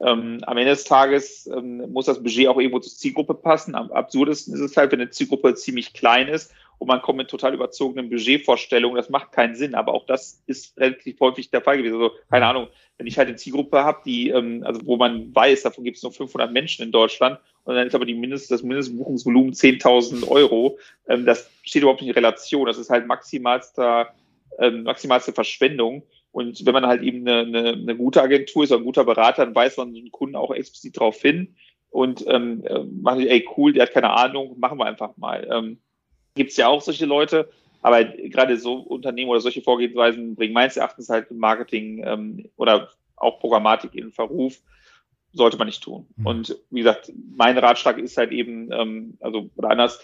ähm, am Ende des Tages ähm, muss das Budget auch irgendwo zur Zielgruppe passen. Am absurdesten ist es halt, wenn eine Zielgruppe ziemlich klein ist und man kommt mit total überzogenen Budgetvorstellungen. Das macht keinen Sinn, aber auch das ist relativ häufig der Fall gewesen. Also, keine Ahnung, wenn ich halt eine Zielgruppe habe, die, ähm, also wo man weiß, davon gibt es nur 500 Menschen in Deutschland und dann ist aber die Mindest, das Mindestbuchungsvolumen 10.000 Euro, ähm, das steht überhaupt nicht in Relation. Das ist halt maximalster, ähm, maximalste Verschwendung. Und wenn man halt eben eine, eine, eine gute Agentur ist oder ein guter Berater, dann weiß man den Kunden auch explizit darauf hin und ähm, äh, macht, ey, cool, der hat keine Ahnung, machen wir einfach mal. Ähm, Gibt es ja auch solche Leute, aber gerade so Unternehmen oder solche Vorgehensweisen bringen meines Erachtens halt Marketing ähm, oder auch Programmatik in Verruf. Sollte man nicht tun. Mhm. Und wie gesagt, mein Ratschlag ist halt eben, ähm, also oder anders,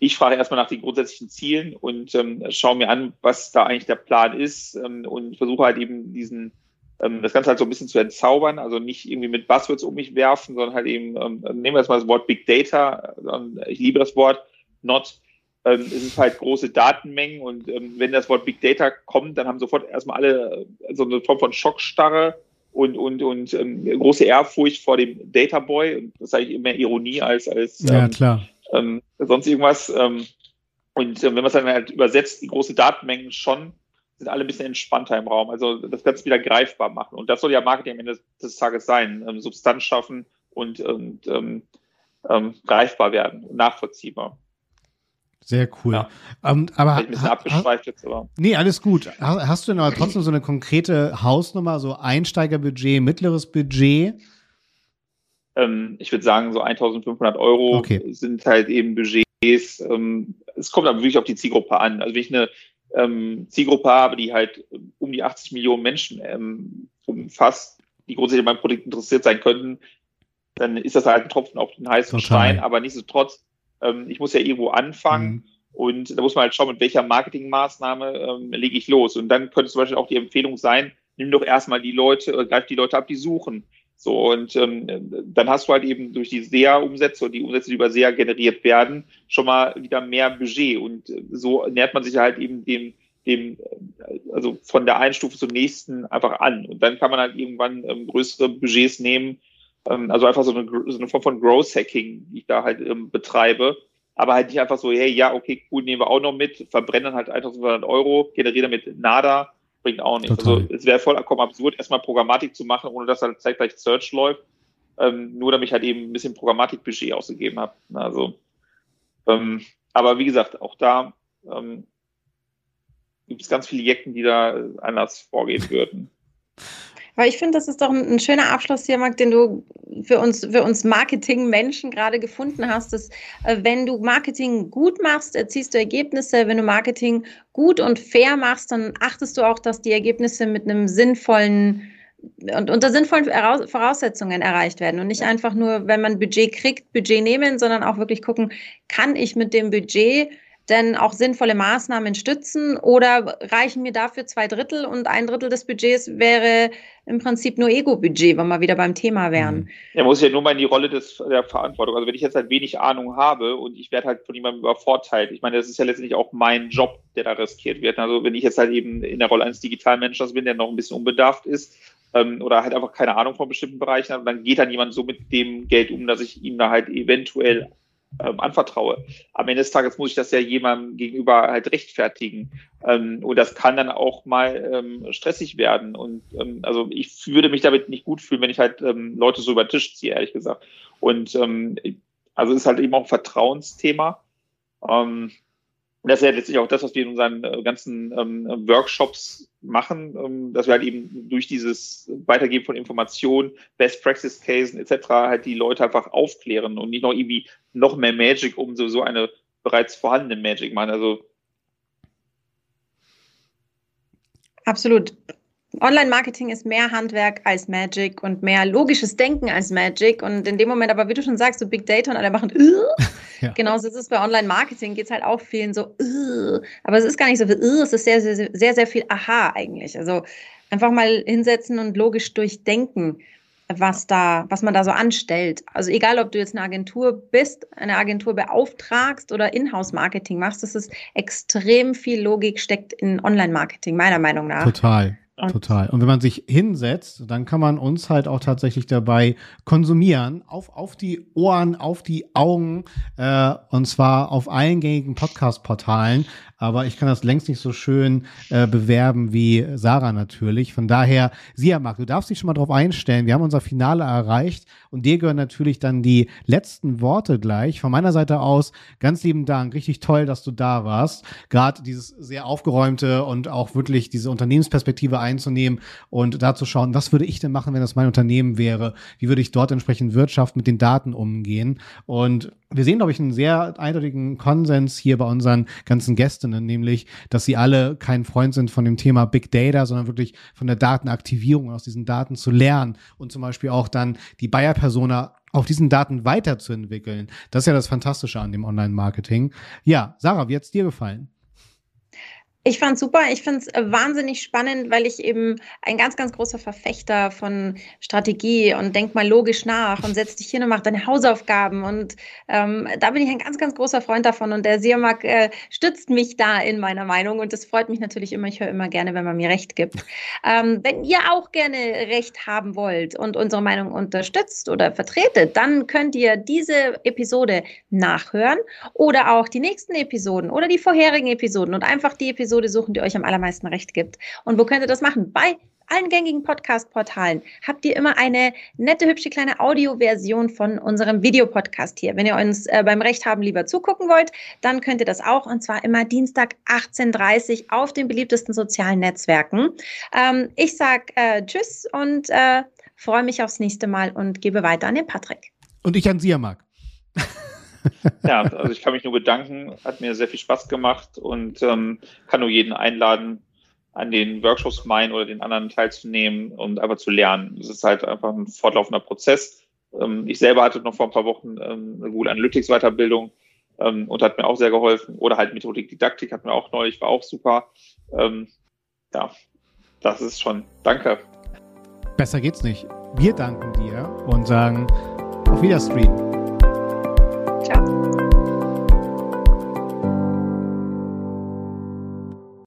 ich frage erstmal nach den grundsätzlichen Zielen und ähm, schaue mir an, was da eigentlich der Plan ist ähm, und versuche halt eben diesen, ähm, das Ganze halt so ein bisschen zu entzaubern, also nicht irgendwie mit Buzzwords um mich werfen, sondern halt eben, ähm, nehmen wir jetzt mal das Wort Big Data, ähm, ich liebe das Wort, not, ähm, es ist halt große Datenmengen und ähm, wenn das Wort Big Data kommt, dann haben sofort erstmal alle äh, so eine Form von Schockstarre und, und, und ähm, große Ehrfurcht vor dem Data Boy. Das ist eigentlich immer Ironie als, als ja, ähm, klar ähm, sonst irgendwas. Ähm, und wenn man es dann halt übersetzt, die große Datenmengen schon, sind alle ein bisschen entspannter im Raum. Also das Ganze wieder greifbar machen. Und das soll ja Marketing am Ende des Tages sein. Substanz schaffen und, und greifbar werden, nachvollziehbar. Sehr cool. Ja. Um, ähm, aber, ein bisschen abgeschweift jetzt, aber. Nee, alles gut. Hast du denn aber trotzdem so eine konkrete Hausnummer, so Einsteigerbudget, mittleres Budget? Ähm, ich würde sagen, so 1500 Euro okay. sind halt eben Budgets. Ähm, es kommt aber wirklich auf die Zielgruppe an. Also wenn ich eine ähm, Zielgruppe habe, die halt um die 80 Millionen Menschen ähm, umfasst, die grundsätzlich an meinem Produkt interessiert sein könnten, dann ist das halt ein Tropfen auf den heißen Total. Stein, aber nichtsdestotrotz, ähm, ich muss ja irgendwo anfangen. Mhm. Und da muss man halt schauen, mit welcher Marketingmaßnahme ähm, lege ich los. Und dann könnte zum Beispiel auch die Empfehlung sein, nimm doch erstmal die Leute, äh, greif die Leute ab, die suchen. So, und ähm, dann hast du halt eben durch die SEA-Umsätze und die Umsätze, die über SEA generiert werden, schon mal wieder mehr Budget. Und äh, so nähert man sich halt eben dem, dem, äh, also von der einen Stufe zur nächsten einfach an. Und dann kann man halt irgendwann ähm, größere Budgets nehmen. Ähm, also einfach so eine, so eine Form von Growth Hacking, die ich da halt ähm, betreibe. Aber halt nicht einfach so, hey, ja, okay, cool, nehmen wir auch noch mit, verbrennen halt 1500 Euro, generieren damit nada, bringt auch nichts. Also es wäre vollkommen absurd, erstmal Programmatik zu machen, ohne dass halt zeitgleich Search läuft, ähm, nur damit ich halt eben ein bisschen Programmatik-Budget ausgegeben habe. Also, ähm, aber wie gesagt, auch da ähm, gibt es ganz viele Jecken, die da anders vorgehen würden. Aber ich finde, das ist doch ein, ein, schöner Abschluss hier, Marc, den du für uns, für uns Marketing-Menschen gerade gefunden hast, dass äh, wenn du Marketing gut machst, erziehst du Ergebnisse. Wenn du Marketing gut und fair machst, dann achtest du auch, dass die Ergebnisse mit einem sinnvollen und unter sinnvollen Voraussetzungen erreicht werden und nicht einfach nur, wenn man Budget kriegt, Budget nehmen, sondern auch wirklich gucken, kann ich mit dem Budget denn auch sinnvolle Maßnahmen stützen oder reichen mir dafür zwei Drittel und ein Drittel des Budgets wäre im Prinzip nur Ego-Budget, wenn wir wieder beim Thema wären. Mhm. Ja, muss ja nur mal in die Rolle des, der Verantwortung. Also wenn ich jetzt halt wenig Ahnung habe und ich werde halt von jemandem übervorteilt, ich meine, das ist ja letztendlich auch mein Job, der da riskiert wird. Also wenn ich jetzt halt eben in der Rolle eines Digitalmenschen bin, der noch ein bisschen unbedarft ist, ähm, oder halt einfach keine Ahnung von bestimmten Bereichen hat, dann geht dann jemand so mit dem Geld um, dass ich ihm da halt eventuell ähm, anvertraue. Am Ende des Tages muss ich das ja jemandem gegenüber halt rechtfertigen. Ähm, und das kann dann auch mal ähm, stressig werden. Und ähm, also ich würde mich damit nicht gut fühlen, wenn ich halt ähm, Leute so über den Tisch ziehe, ehrlich gesagt. Und ähm, also ist halt eben auch ein Vertrauensthema. Ähm, und das ist ja letztlich auch das, was wir in unseren äh, ganzen ähm, Workshops machen, ähm, dass wir halt eben durch dieses Weitergeben von Informationen, Best Practice Cases etc. halt die Leute einfach aufklären und nicht noch irgendwie noch mehr Magic um so, eine bereits vorhandene Magic machen. Also Absolut. Online-Marketing ist mehr Handwerk als Magic und mehr logisches Denken als Magic. Und in dem Moment, aber wie du schon sagst, so Big Data und alle machen, ja. genauso ist es bei Online-Marketing, geht es halt auch vielen so, aber es ist gar nicht so viel, es ist sehr, sehr, sehr, sehr viel Aha eigentlich. Also einfach mal hinsetzen und logisch durchdenken, was da, was man da so anstellt. Also egal, ob du jetzt eine Agentur bist, eine Agentur beauftragst oder Inhouse-Marketing machst, das ist extrem viel Logik steckt in Online-Marketing, meiner Meinung nach. Total. Total. Und wenn man sich hinsetzt, dann kann man uns halt auch tatsächlich dabei konsumieren, auf, auf die Ohren, auf die Augen, äh, und zwar auf allen gängigen Podcast-Portalen aber ich kann das längst nicht so schön äh, bewerben wie Sarah natürlich. Von daher, Siamak, du darfst dich schon mal drauf einstellen. Wir haben unser Finale erreicht und dir gehören natürlich dann die letzten Worte gleich. Von meiner Seite aus ganz lieben Dank. Richtig toll, dass du da warst. Gerade dieses sehr aufgeräumte und auch wirklich diese Unternehmensperspektive einzunehmen und da zu schauen, was würde ich denn machen, wenn das mein Unternehmen wäre? Wie würde ich dort entsprechend Wirtschaft mit den Daten umgehen? Und wir sehen, glaube ich, einen sehr eindeutigen Konsens hier bei unseren ganzen Gästinnen, nämlich, dass sie alle kein Freund sind von dem Thema Big Data, sondern wirklich von der Datenaktivierung, aus diesen Daten zu lernen und zum Beispiel auch dann die Bayer-Persona auf diesen Daten weiterzuentwickeln. Das ist ja das Fantastische an dem Online-Marketing. Ja, Sarah, wie hat's dir gefallen? Ich fand super. Ich finde es äh, wahnsinnig spannend, weil ich eben ein ganz, ganz großer Verfechter von Strategie und denk mal logisch nach und setz dich hin und mach deine Hausaufgaben. Und ähm, da bin ich ein ganz, ganz großer Freund davon. Und der Siamak äh, stützt mich da in meiner Meinung. Und das freut mich natürlich immer. Ich höre immer gerne, wenn man mir Recht gibt. Ähm, wenn ihr auch gerne Recht haben wollt und unsere Meinung unterstützt oder vertretet, dann könnt ihr diese Episode nachhören oder auch die nächsten Episoden oder die vorherigen Episoden und einfach die Episode Episode suchen, die euch am allermeisten recht gibt. Und wo könnt ihr das machen? Bei allen gängigen Podcast-Portalen habt ihr immer eine nette, hübsche kleine Audioversion von unserem Videopodcast hier. Wenn ihr uns äh, beim Recht haben lieber zugucken wollt, dann könnt ihr das auch und zwar immer Dienstag 18.30 Uhr auf den beliebtesten sozialen Netzwerken. Ähm, ich sage äh, Tschüss und äh, freue mich aufs nächste Mal und gebe weiter an den Patrick. Und ich an Sie, Marc. ja, also ich kann mich nur bedanken. Hat mir sehr viel Spaß gemacht und ähm, kann nur jeden einladen, an den Workshops meinen oder den anderen teilzunehmen und einfach zu lernen. Es ist halt einfach ein fortlaufender Prozess. Ähm, ich selber hatte noch vor ein paar Wochen ähm, eine Google Analytics Weiterbildung ähm, und hat mir auch sehr geholfen. Oder halt Methodik Didaktik hat mir auch neulich, war auch super. Ähm, ja, das ist schon. Danke. Besser geht's nicht. Wir danken dir und sagen auf Wiederstream.